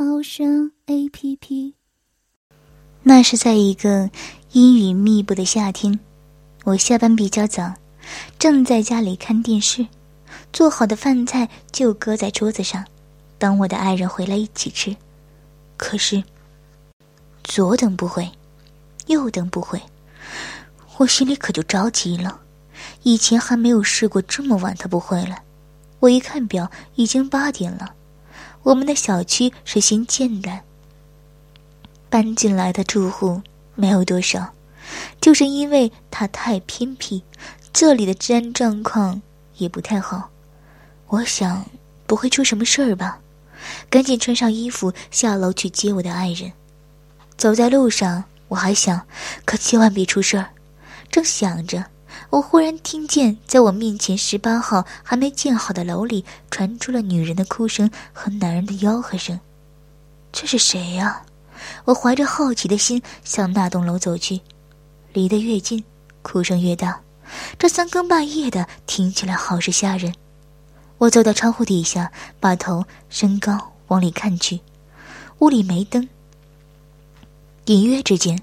猫声 A P P。那是在一个阴雨密布的夏天，我下班比较早，正在家里看电视，做好的饭菜就搁在桌子上，等我的爱人回来一起吃。可是，左等不回，右等不回，我心里可就着急了。以前还没有试过这么晚他不回来。我一看表，已经八点了。我们的小区是新建的，搬进来的住户没有多少，就是因为它太偏僻，这里的治安状况也不太好。我想不会出什么事儿吧，赶紧穿上衣服下楼去接我的爱人。走在路上，我还想，可千万别出事儿。正想着。我忽然听见，在我面前十八号还没建好的楼里传出了女人的哭声和男人的吆喝声。这是谁呀？我怀着好奇的心向那栋楼走去。离得越近，哭声越大。这三更半夜的，听起来好是吓人。我走到窗户底下，把头升高往里看去。屋里没灯。隐约之间，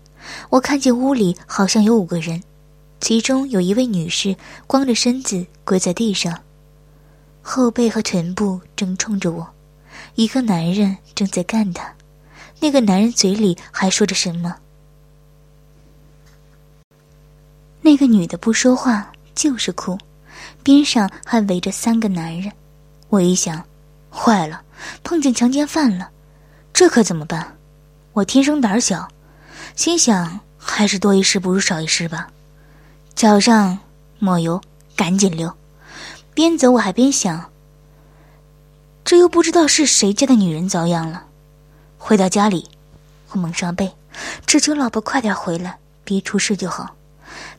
我看见屋里好像有五个人。其中有一位女士光着身子跪在地上，后背和臀部正冲着我，一个男人正在干她，那个男人嘴里还说着什么。那个女的不说话，就是哭，边上还围着三个男人。我一想，坏了，碰见强奸犯了，这可怎么办？我天生胆小，心想还是多一事不如少一事吧。脚上抹油，赶紧溜。边走我还边想：这又不知道是谁家的女人遭殃了。回到家里，我蒙上被，只求老婆快点回来，别出事就好。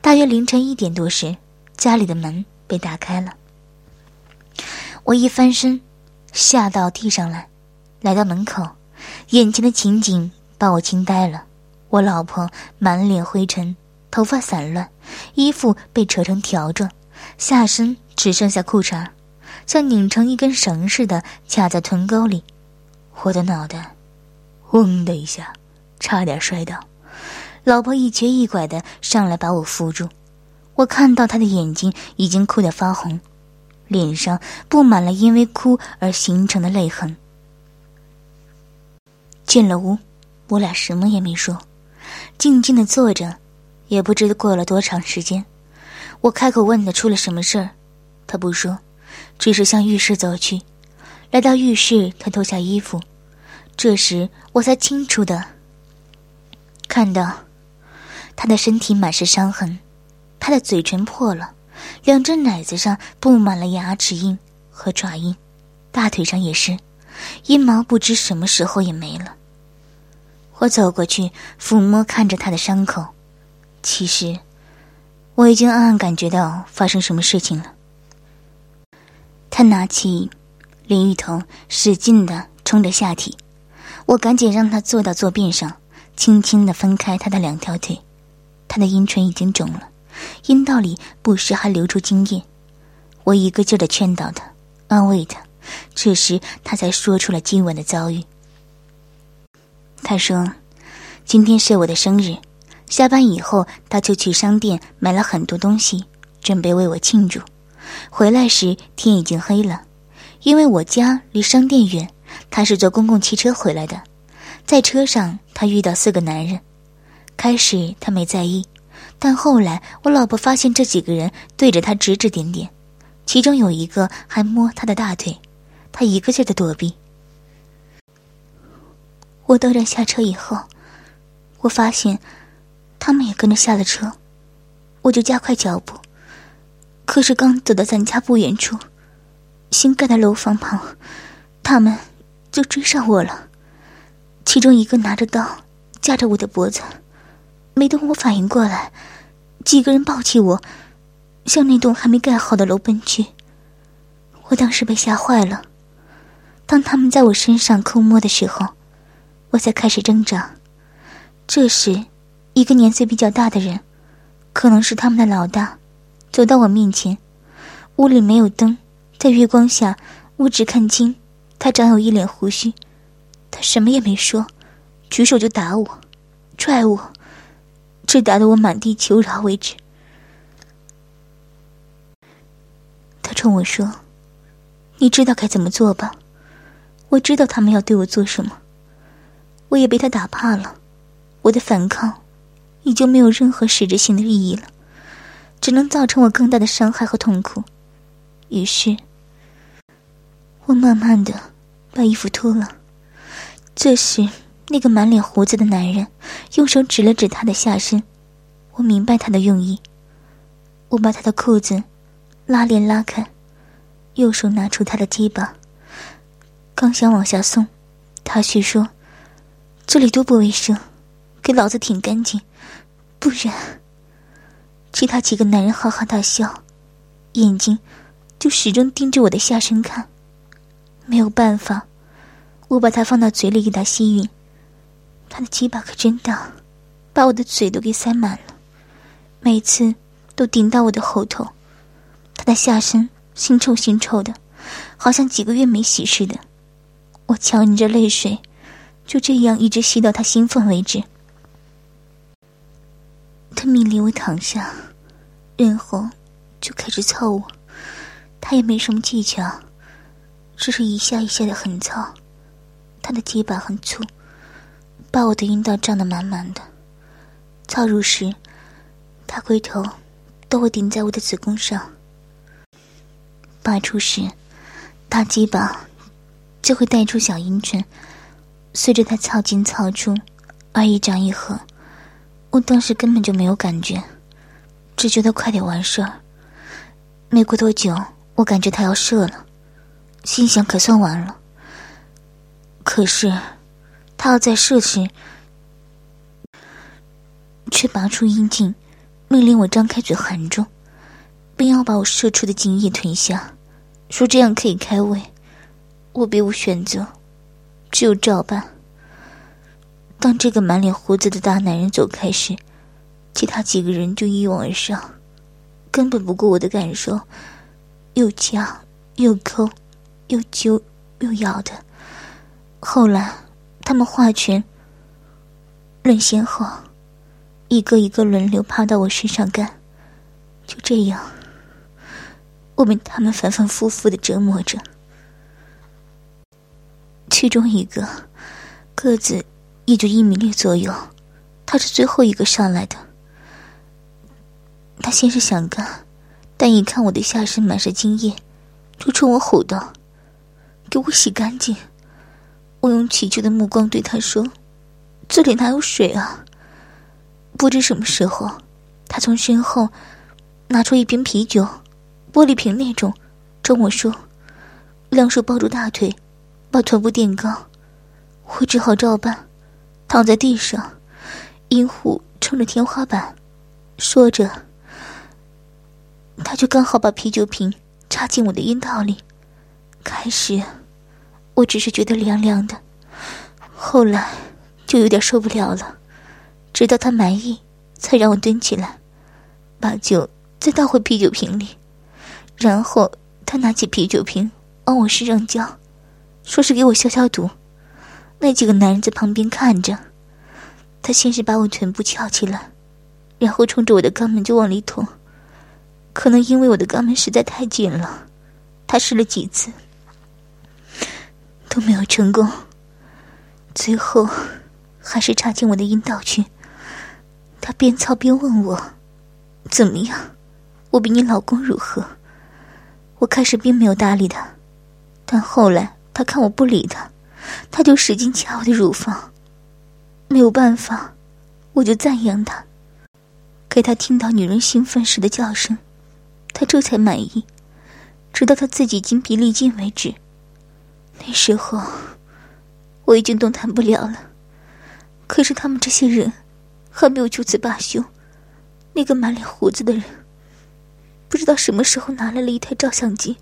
大约凌晨一点多时，家里的门被打开了。我一翻身，吓到地上来，来到门口，眼前的情景把我惊呆了。我老婆满脸灰尘。头发散乱，衣服被扯成条状，下身只剩下裤衩像拧成一根绳似的卡在臀沟里。我的脑袋，嗡的一下，差点摔倒。老婆一瘸一拐的上来把我扶住。我看到她的眼睛已经哭得发红，脸上布满了因为哭而形成的泪痕。进了屋，我俩什么也没说，静静的坐着。也不知过了多长时间，我开口问他出了什么事儿，他不说，只是向浴室走去。来到浴室，他脱下衣服，这时我才清楚的看到他的身体满是伤痕，他的嘴唇破了，两只奶子上布满了牙齿印和爪印，大腿上也是，阴毛不知什么时候也没了。我走过去抚摸看着他的伤口。其实，我已经暗暗感觉到发生什么事情了。他拿起淋浴头，使劲的冲着下体。我赶紧让他坐到坐便上，轻轻的分开他的两条腿。他的阴唇已经肿了，阴道里不时还流出精液。我一个劲儿的劝导他，安慰他。这时，他才说出了今晚的遭遇。他说：“今天是我的生日。”下班以后，他就去商店买了很多东西，准备为我庆祝。回来时天已经黑了，因为我家离商店远，他是坐公共汽车回来的。在车上，他遇到四个男人，开始他没在意，但后来我老婆发现这几个人对着他指指点点，其中有一个还摸他的大腿，他一个劲的躲避。我到站下车以后，我发现。他们也跟着下了车，我就加快脚步。可是刚走到咱家不远处，新盖的楼房旁，他们就追上我了。其中一个拿着刀架着我的脖子，没等我反应过来，几个人抱起我，向那栋还没盖好的楼奔去。我当时被吓坏了。当他们在我身上抠摸的时候，我才开始挣扎。这时，一个年岁比较大的人，可能是他们的老大，走到我面前。屋里没有灯，在月光下，我只看清他长有一脸胡须。他什么也没说，举手就打我，拽我，直打得我满地求饶为止。他冲我说：“你知道该怎么做吧？”我知道他们要对我做什么，我也被他打怕了。我的反抗已经没有任何实质性的意义了，只能造成我更大的伤害和痛苦。于是，我慢慢的把衣服脱了。这时，那个满脸胡子的男人用手指了指他的下身，我明白他的用意。我把他的裤子拉链拉开，右手拿出他的鸡巴，刚想往下送，他却说：“这里多不卫生，给老子舔干净，不然……”其他几个男人哈哈大笑，眼睛就始终盯着我的下身看。没有办法。我把它放到嘴里给他吸吮，他的鸡巴可真大，把我的嘴都给塞满了，每次都顶到我的喉头。他的下身腥臭腥臭的，好像几个月没洗似的。我强忍着泪水，就这样一直吸到他兴奋为止。他命令我躺下，然后就开始操我。他也没什么技巧，只是一下一下的狠操。他的鸡巴很粗，把我的阴道胀得满满的。操入时，他回头，都会顶在我的子宫上。拔出时，大鸡巴就会带出小阴唇，随着他操进操出，而一张一合。我当时根本就没有感觉，只觉得快点完事儿。没过多久，我感觉他要射了，心想可算完了。可是，他要在射时，却拔出阴茎，命令我张开嘴含住，并要把我射出的精液吞下，说这样可以开胃。我别无选择，只有照办。当这个满脸胡子的大男人走开时，其他几个人就一拥而上，根本不顾我的感受，又夹又抠，又揪又咬的。后来，他们划拳，论先后，一个一个轮流趴到我身上干。就这样，我被他们反反复复的折磨着。其中一个个子也就一米六左右，他是最后一个上来的。他先是想干，但一看我的下身满是精液，就冲我吼道：“给我洗干净！”我用乞求的目光对他说：“这里哪有水啊？”不知什么时候，他从身后拿出一瓶啤酒，玻璃瓶那种，冲我说：“两手抱住大腿，把臀部垫高。”我只好照办，躺在地上，阴户冲着天花板，说着，他就刚好把啤酒瓶插进我的阴道里，开始。我只是觉得凉凉的，后来就有点受不了了，直到他满意，才让我蹲起来，把酒再倒回啤酒瓶里，然后他拿起啤酒瓶往我身上浇，说是给我消消毒。那几个男人在旁边看着，他先是把我臀部翘起来，然后冲着我的肛门就往里捅，可能因为我的肛门实在太紧了，他试了几次。都没有成功，最后还是插进我的阴道去。他边操边问我：“怎么样？我比你老公如何？”我开始并没有搭理他，但后来他看我不理他，他就使劲掐我的乳房。没有办法，我就赞扬他，给他听到女人兴奋时的叫声，他这才满意，直到他自己筋疲力尽为止。那时候，我已经动弹不了了，可是他们这些人还没有就此罢休。那个满脸胡子的人，不知道什么时候拿来了一台照相机，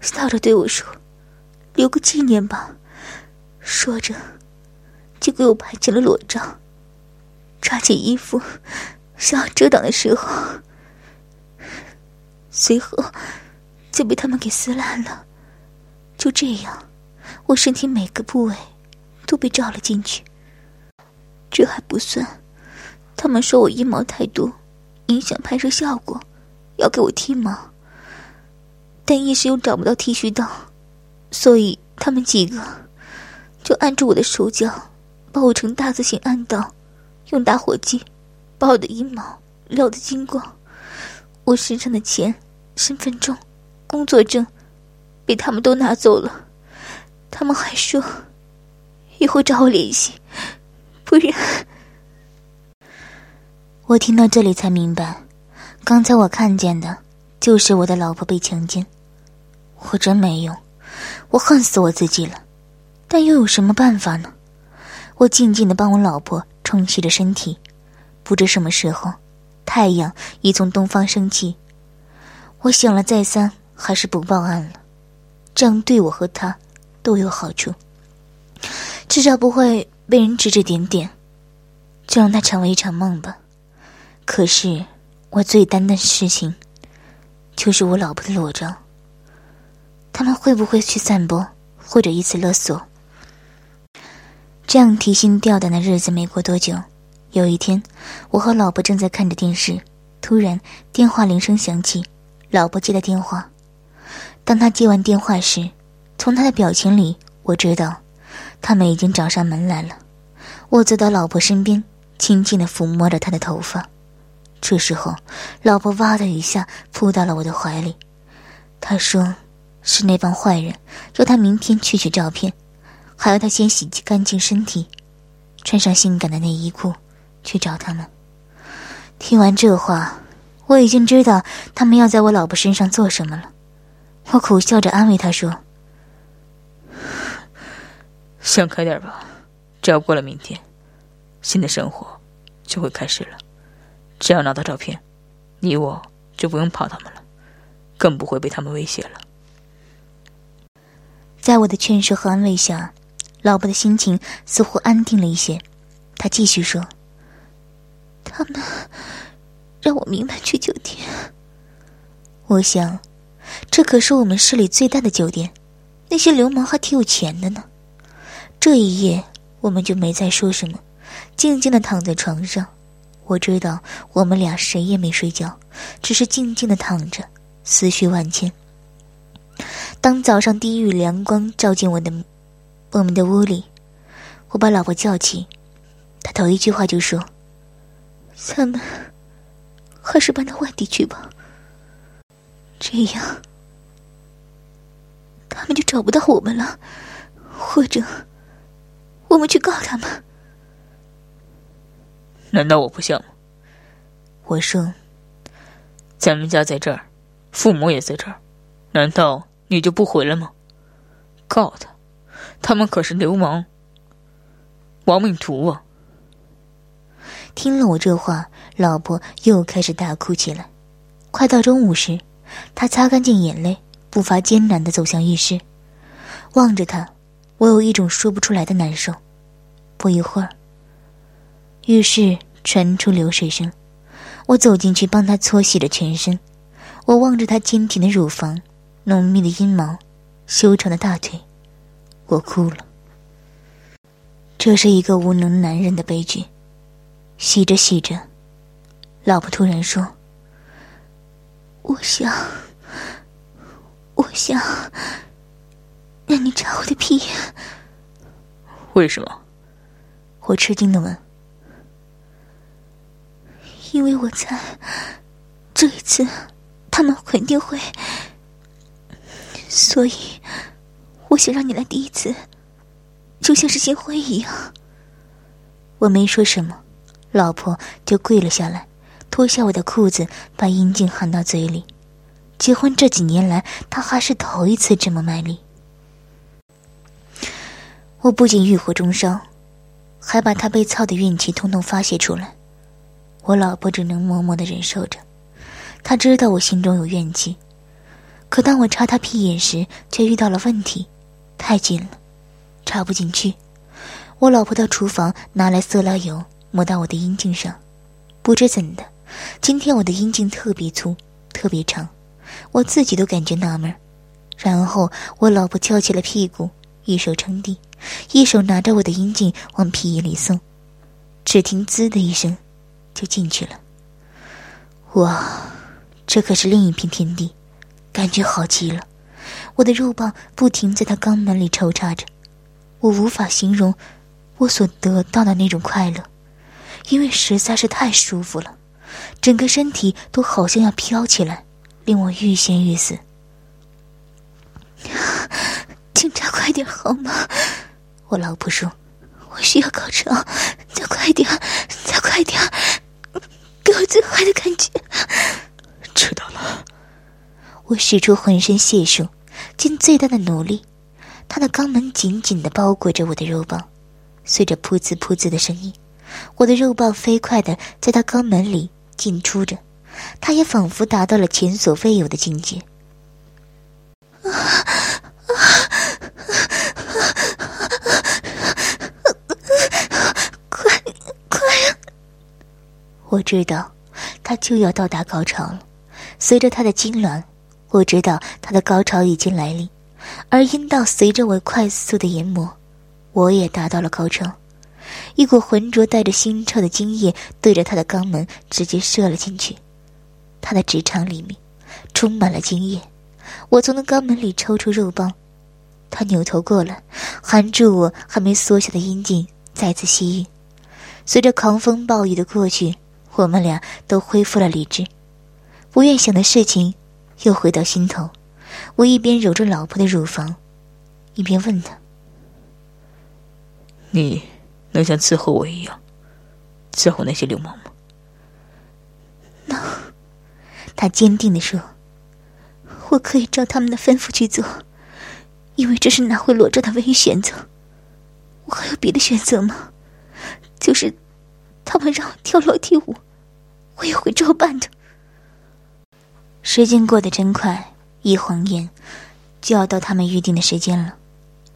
笑着对我说：“留个纪念吧。”说着，就给我拍起了裸照。抓起衣服想要遮挡的时候，随后就被他们给撕烂了。就这样，我身体每个部位都被照了进去。这还不算，他们说我阴毛太多。影响拍摄效果，要给我剃毛，但一时又找不到剃须刀，所以他们几个就按住我的手脚，把我成大字形按倒，用打火机把我的阴毛撩得精光。我身上的钱、身份证、工作证被他们都拿走了，他们还说以后找我联系，不然。我听到这里才明白，刚才我看见的，就是我的老婆被强奸。我真没用，我恨死我自己了，但又有什么办法呢？我静静的帮我老婆冲洗着身体，不知什么时候，太阳已从东方升起。我想了再三，还是不报案了，这样对我和他都有好处，至少不会被人指指点点，就让它成为一场梦吧。可是，我最担心的事情，就是我老婆的裸照。他们会不会去散播，或者以此勒索？这样提心吊胆的日子没过多久，有一天，我和老婆正在看着电视，突然电话铃声响起，老婆接了电话。当她接完电话时，从她的表情里，我知道，他们已经找上门来了。我走到老婆身边，轻轻的抚摸着她的头发。这时候，老婆哇的一下扑到了我的怀里。他说：“是那帮坏人，要他明天去取照片，还要他先洗干净身体，穿上性感的内衣裤，去找他们。”听完这话，我已经知道他们要在我老婆身上做什么了。我苦笑着安慰他说：“想开点吧，只要过了明天，新的生活就会开始了。”只要拿到照片，你我就不用怕他们了，更不会被他们威胁了。在我的劝说和安慰下，老婆的心情似乎安定了一些。她继续说：“他们让我明晚去酒店。我想，这可是我们市里最大的酒店，那些流氓还挺有钱的呢。”这一夜，我们就没再说什么，静静的躺在床上。我知道我们俩谁也没睡觉，只是静静的躺着，思绪万千。当早上第一缕阳光照进我的我们的屋里，我把老婆叫起，她头一句话就说：“咱们还是搬到外地去吧，这样他们就找不到我们了，或者我们去告他们。”难道我不像吗？我说：“咱们家在这儿，父母也在这儿，难道你就不回来吗？告他，他们可是流氓、亡命徒啊！”听了我这话，老婆又开始大哭起来。快到中午时，她擦干净眼泪，步伐艰难的走向浴室。望着她，我有一种说不出来的难受。不一会儿。浴室传出流水声，我走进去帮她搓洗着全身。我望着她坚挺的乳房、浓密的阴毛、修长的大腿，我哭了。这是一个无能男人的悲剧。洗着洗着，老婆突然说：“我想，我想让你插我的屁。”为什么？我吃惊的问。因为我猜，这一次他们肯定会，所以想让你来第一次，就像是新婚一样。我没说什么，老婆就跪了下来，脱下我的裤子，把阴茎含到嘴里。结婚这几年来，她还是头一次这么卖力。我不仅欲火中烧，还把他被操的怨气通通发泄出来。我老婆只能默默的忍受着，她知道我心中有怨气，可当我插她屁眼时，却遇到了问题，太近了，插不进去。我老婆到厨房拿来色拉油，抹到我的阴茎上，不知怎的，今天我的阴茎特别粗，特别长，我自己都感觉纳闷。然后我老婆翘起了屁股，一手撑地，一手拿着我的阴茎往屁眼里送，只听“滋”的一声。就进去了。哇，这可是另一片天地，感觉好极了。我的肉棒不停在他肛门里抽插着，我无法形容我所得到的那种快乐，因为实在是太舒服了，整个身体都好像要飘起来，令我欲仙欲死。警察，快点好吗？我老婆说：“我需要高潮，再快点，再快点。”给我最坏的感觉，知道了。我使出浑身解数，尽最大的努力。他的肛门紧紧的包裹着我的肉棒，随着噗呲噗呲的声音，我的肉棒飞快的在他肛门里进出着，他也仿佛达到了前所未有的境界。啊啊我知道，他就要到达高潮了。随着他的痉挛，我知道他的高潮已经来临，而阴道随着我快速的研磨，我也达到了高潮。一股浑浊带着腥臭的精液对着他的肛门直接射了进去，他的直肠里面充满了精液。我从那肛门里抽出肉棒，他扭头过来，含住我还没缩小的阴茎，再次吸吮。随着狂风暴雨的过去。我们俩都恢复了理智，不愿想的事情又回到心头。我一边揉着老婆的乳房，一边问他：“你能像伺候我一样伺候那些流氓吗？”“能。”他坚定地说：“我可以照他们的吩咐去做，因为这是拿回裸照的唯一选择。我还有别的选择吗？就是他们让我跳楼梯舞。”我也会照办的。时间过得真快，一晃眼就要到他们预定的时间了。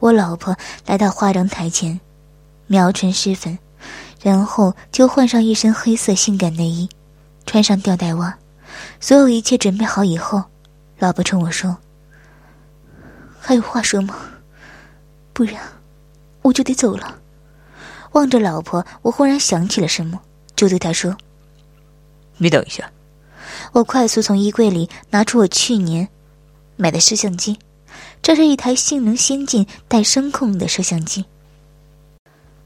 我老婆来到化妆台前，描唇施粉，然后就换上一身黑色性感内衣，穿上吊带袜。所有一切准备好以后，老婆冲我说：“还有话说吗？不然我就得走了。”望着老婆，我忽然想起了什么，就对她说。你等一下，我快速从衣柜里拿出我去年买的摄像机，这是一台性能先进、带声控的摄像机。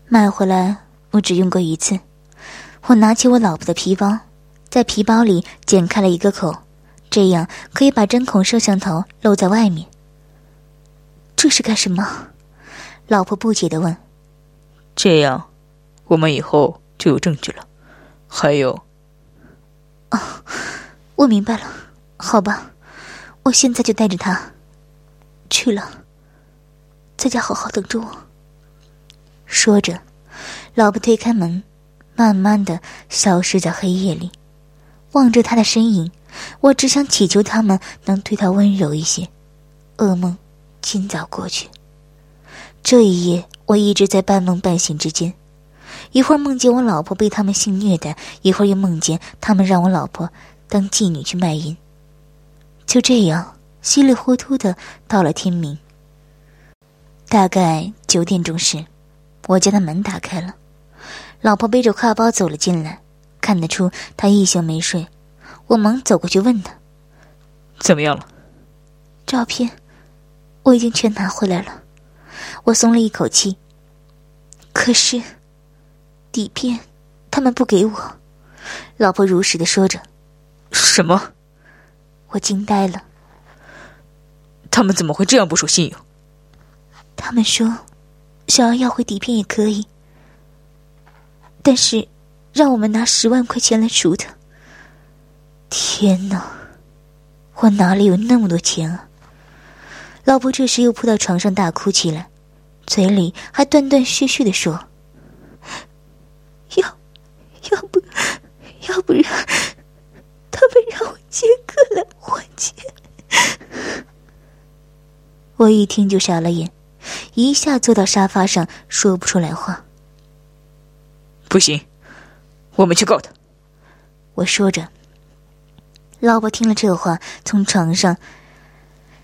买回来我只用过一次。我拿起我老婆的皮包，在皮包里剪开了一个口，这样可以把针孔摄像头露在外面。这是干什么？老婆不解的问。这样，我们以后就有证据了。还有。我明白了，好吧，我现在就带着他去了，在家好好等着我。说着，老婆推开门，慢慢的消失在黑夜里。望着他的身影，我只想祈求他们能对他温柔一些，噩梦尽早过去。这一夜，我一直在半梦半醒之间。一会儿梦见我老婆被他们性虐待，一会儿又梦见他们让我老婆当妓女去卖淫。就这样稀里糊涂的到了天明。大概九点钟时，我家的门打开了，老婆背着挎包走了进来，看得出她一宿没睡。我忙走过去问她：“怎么样了？”照片，我已经全拿回来了。我松了一口气。可是。底片，他们不给我。老婆如实的说着。什么？我惊呆了。他们怎么会这样不守信用？他们说想要要回底片也可以但是让我们拿十万块钱来赎他。天呐我哪里有那么多钱啊？老婆这时又扑到床上大哭起来嘴里还断断续续的说要要不要不然他们让我接客了，我接。我一听就傻了眼，一下坐到沙发上，说不出来话。不行，我们去告他。我说着，老婆听了这话，从床上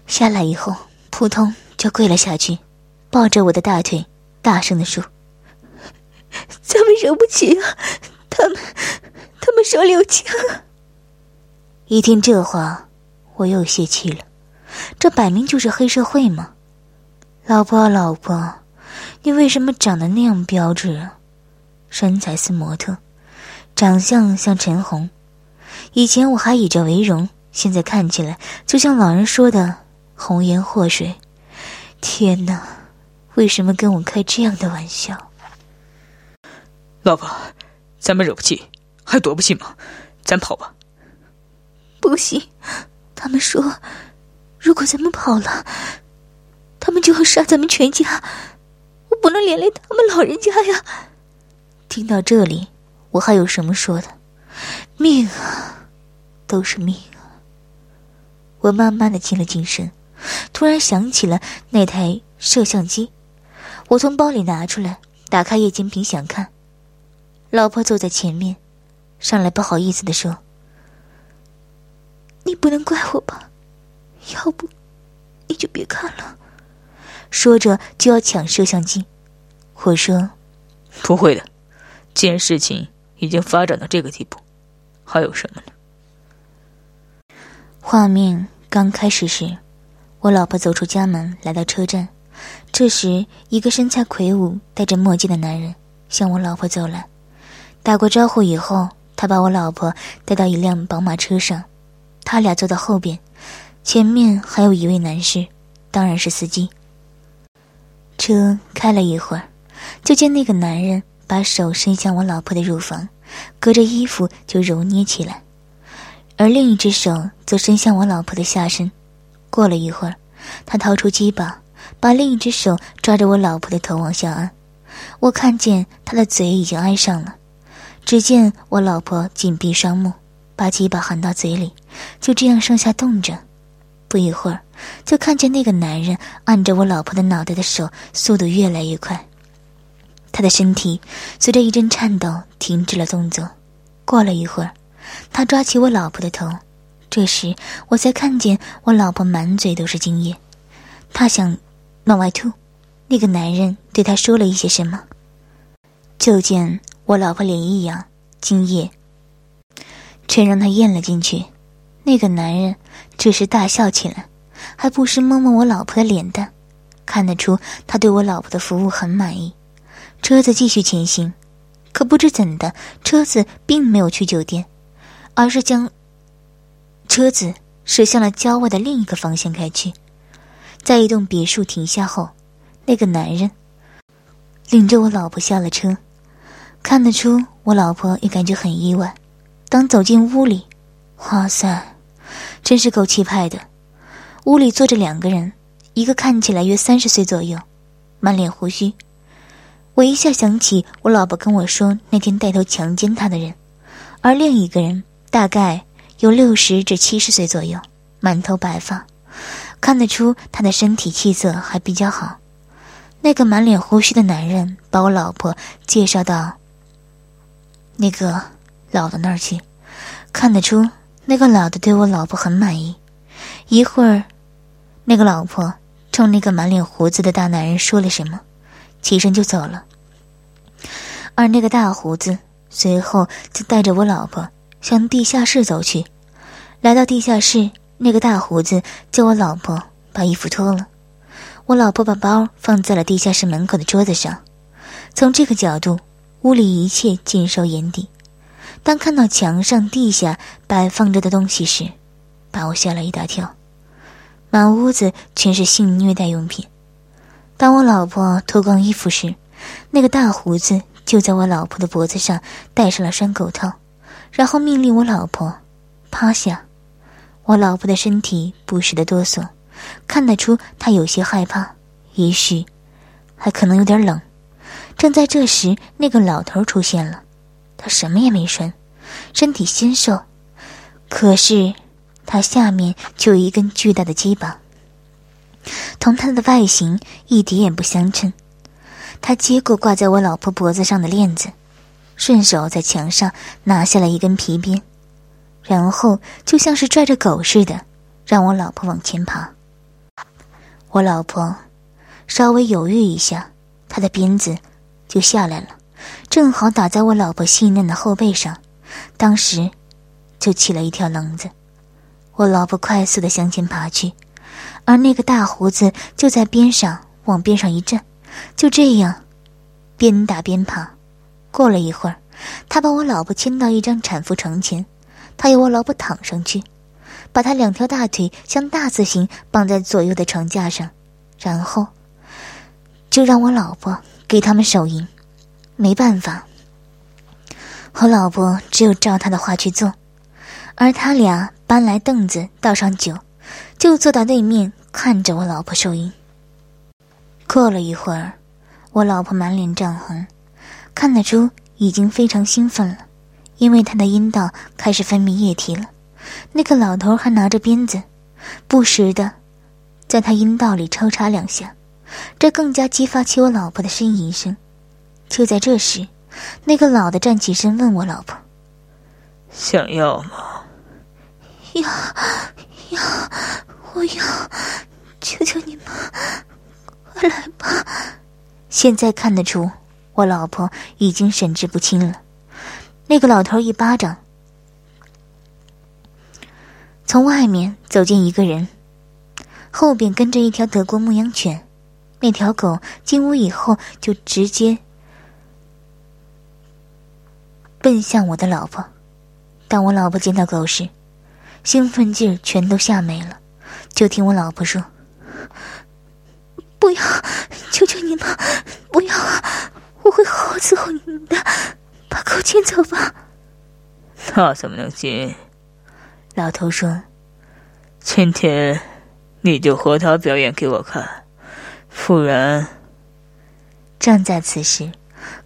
下来以后，扑通就跪了下去，抱着我的大腿，大声的说：“咱们惹不起啊，他们，他们手里有枪。”一听这话，我又泄气了。这摆明就是黑社会嘛！老婆，老婆，你为什么长得那样标致啊？身材似模特，长相像陈红。以前我还以这为荣，现在看起来就像老人说的“红颜祸水”。天哪，为什么跟我开这样的玩笑？老婆，咱们惹不起，还躲不起吗？咱跑吧。不行，他们说。如果咱们跑了，他们就要杀咱们全家，我不能连累他们老人家呀！听到这里，我还有什么说的？命啊，都是命啊！我慢慢的静了静神，突然想起了那台摄像机，我从包里拿出来，打开液晶屏想看。老婆坐在前面，上来不好意思的说：“你不能怪我吧？”要不，你就别看了。说着就要抢摄像机，我说：“不会的，既然事情已经发展到这个地步，还有什么呢？”画面刚开始时，我老婆走出家门，来到车站。这时，一个身材魁梧、戴着墨镜的男人向我老婆走来。打过招呼以后，他把我老婆带到一辆宝马车上，他俩坐到后边。前面还有一位男士，当然是司机。车开了一会儿，就见那个男人把手伸向我老婆的乳房，隔着衣服就揉捏起来，而另一只手则伸向我老婆的下身。过了一会儿，他掏出鸡巴，把另一只手抓着我老婆的头往下按。我看见他的嘴已经挨上了，只见我老婆紧闭双目，把鸡巴含到嘴里，就这样上下动着。不一会儿，就看见那个男人按着我老婆的脑袋的手速度越来越快，他的身体随着一阵颤抖停止了动作。过了一会儿，他抓起我老婆的头，这时我才看见我老婆满嘴都是精液，他想往外吐。那个男人对他说了一些什么，就见我老婆脸一扬，精液却让他咽了进去。那个男人这时大笑起来，还不时摸摸我老婆的脸蛋，看得出他对我老婆的服务很满意。车子继续前行，可不知怎的，车子并没有去酒店，而是将车子驶向了郊外的另一个方向开去。在一栋别墅停下后，那个男人领着我老婆下了车，看得出我老婆也感觉很意外。当走进屋里，哇塞！真是够气派的！屋里坐着两个人，一个看起来约三十岁左右，满脸胡须。我一下想起我老婆跟我说那天带头强奸她的人，而另一个人大概有六十至七十岁左右，满头白发，看得出他的身体气色还比较好。那个满脸胡须的男人把我老婆介绍到那个老的那儿去，看得出。那个老的对我老婆很满意，一会儿，那个老婆冲那个满脸胡子的大男人说了什么，起身就走了。而那个大胡子随后就带着我老婆向地下室走去。来到地下室，那个大胡子叫我老婆把衣服脱了。我老婆把包放在了地下室门口的桌子上。从这个角度，屋里一切尽收眼底。当看到墙上、地下摆放着的东西时，把我吓了一大跳。满屋子全是性虐待用品。当我老婆脱光衣服时，那个大胡子就在我老婆的脖子上戴上了拴狗套，然后命令我老婆趴下。我老婆的身体不时的哆嗦，看得出她有些害怕，也许还可能有点冷。正在这时，那个老头出现了。他什么也没穿，身体纤瘦，可是他下面就有一根巨大的鸡巴。同他的外形一点也不相称。他接过挂在我老婆脖子上的链子，顺手在墙上拿下了一根皮鞭，然后就像是拽着狗似的，让我老婆往前爬。我老婆稍微犹豫一下，他的鞭子就下来了，正好打在我老婆细嫩的后背上，当时就起了一条棱子。我老婆快速的向前爬去，而那个大胡子就在边上往边上一站。就这样，边打边爬。过了一会儿，他把我老婆牵到一张产妇床前，他要我老婆躺上去，把他两条大腿像大字形绑在左右的床架上，然后就让我老婆给他们手淫。没办法，我老婆只有照他的话去做，而他俩搬来凳子，倒上酒，就坐到对面看着我老婆受淫。过了一会儿，我老婆满脸涨红，看得出已经非常兴奋了，因为她的阴道开始分泌液体了。那个老头还拿着鞭子，不时的在她阴道里抽插两下，这更加激发起我老婆的呻吟声。就在这时，那个老的站起身问我老婆：“想要吗？”“要，要，我要，求求你们。”快来吧！现在看得出，我老婆已经神志不清了。那个老头一巴掌，从外面走进一个人，后边跟着一条德国牧羊犬。那条狗进屋以后，就直接奔向我的老婆。当我老婆见到狗时，兴奋劲儿全都吓没了。就听我老婆说。不要！求求你们，不要啊！我会好好伺候你们的。把狗牵走吧。那怎么能行？老头说：“今天你就和他表演给我看，不然……”正在此时，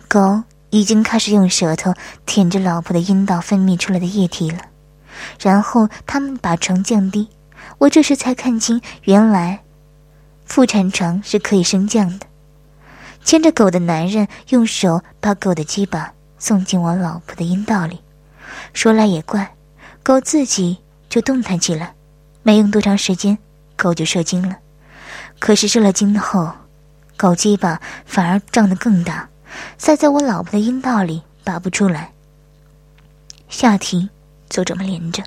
狗已经开始用舌头舔着老婆的阴道分泌出来的液体了。然后他们把床降低，我这时才看清，原来。妇产床是可以升降的。牵着狗的男人用手把狗的鸡巴送进我老婆的阴道里。说来也怪，狗自己就动弹起来，没用多长时间，狗就射精了。可是射了精后，狗鸡巴反而胀得更大，塞在我老婆的阴道里拔不出来。下体就这么连着，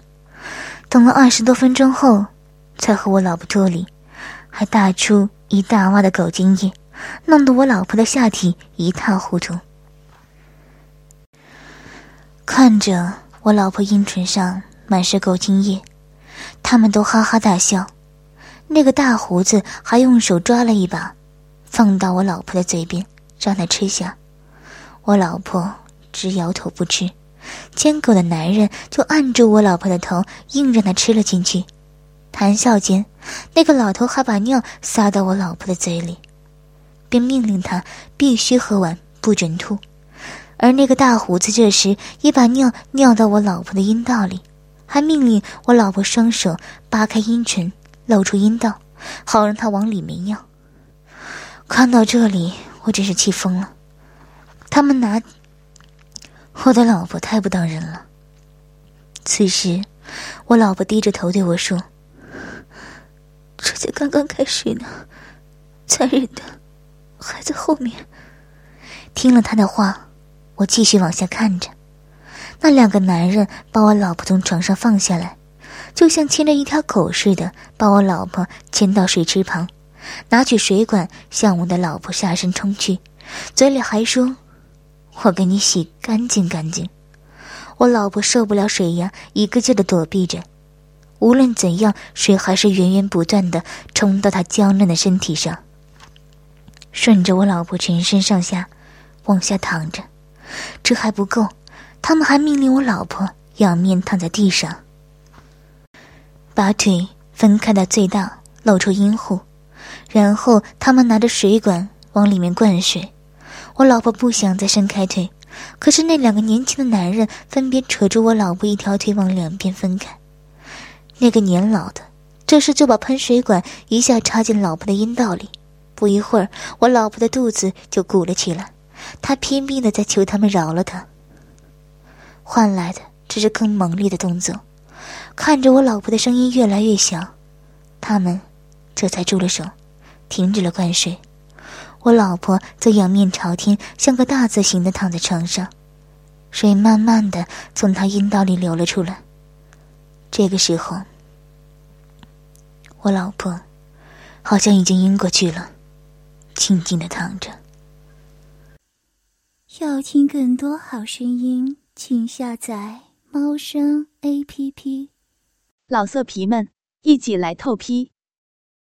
等了二十多分钟后，才和我老婆脱离。还大出一大洼的狗精液，弄得我老婆的下体一塌糊涂。看着我老婆阴唇上满是狗精液，他们都哈哈大笑。那个大胡子还用手抓了一把，放到我老婆的嘴边，让他吃下。我老婆直摇头不吃，牵狗的男人就按住我老婆的头，硬让她吃了进去。谈笑间，那个老头还把尿撒到我老婆的嘴里，并命令他必须喝完，不准吐。而那个大胡子这时也把尿尿到我老婆的阴道里，还命令我老婆双手扒开阴唇，露出阴道，好让他往里面尿。看到这里，我真是气疯了。他们拿我的老婆太不当人了。此时，我老婆低着头对我说。这才刚刚开始呢，残忍的还在后面。听了他的话，我继续往下看着。那两个男人把我老婆从床上放下来，就像牵着一条狗似的，把我老婆牵到水池旁，拿起水管向我的老婆下身冲去，嘴里还说：“我给你洗干净干净。”我老婆受不了水压，一个劲的躲避着。无论怎样，水还是源源不断的冲到他娇嫩的身体上，顺着我老婆全身上下往下淌着。这还不够，他们还命令我老婆仰面躺在地上，把腿分开到最大，露出阴户，然后他们拿着水管往里面灌水。我老婆不想再伸开腿，可是那两个年轻的男人分别扯住我老婆一条腿往两边分开。那个年老的这时就把喷水管一下插进老婆的阴道里。不一会儿，我老婆的肚子就鼓了起来，她拼命的在求他们饶了她。换来的只是更猛烈的动作。看着我老婆的声音越来越小，他们这才住了手，停止了灌水。我老婆则仰面朝天，像个大字形的躺在床上，水慢慢的从她阴道里流了出来。这个时候，我老婆好像已经晕过去了，静静的躺着。要听更多好声音，请下载猫声 A P P。老色皮们，一起来透批！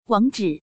网址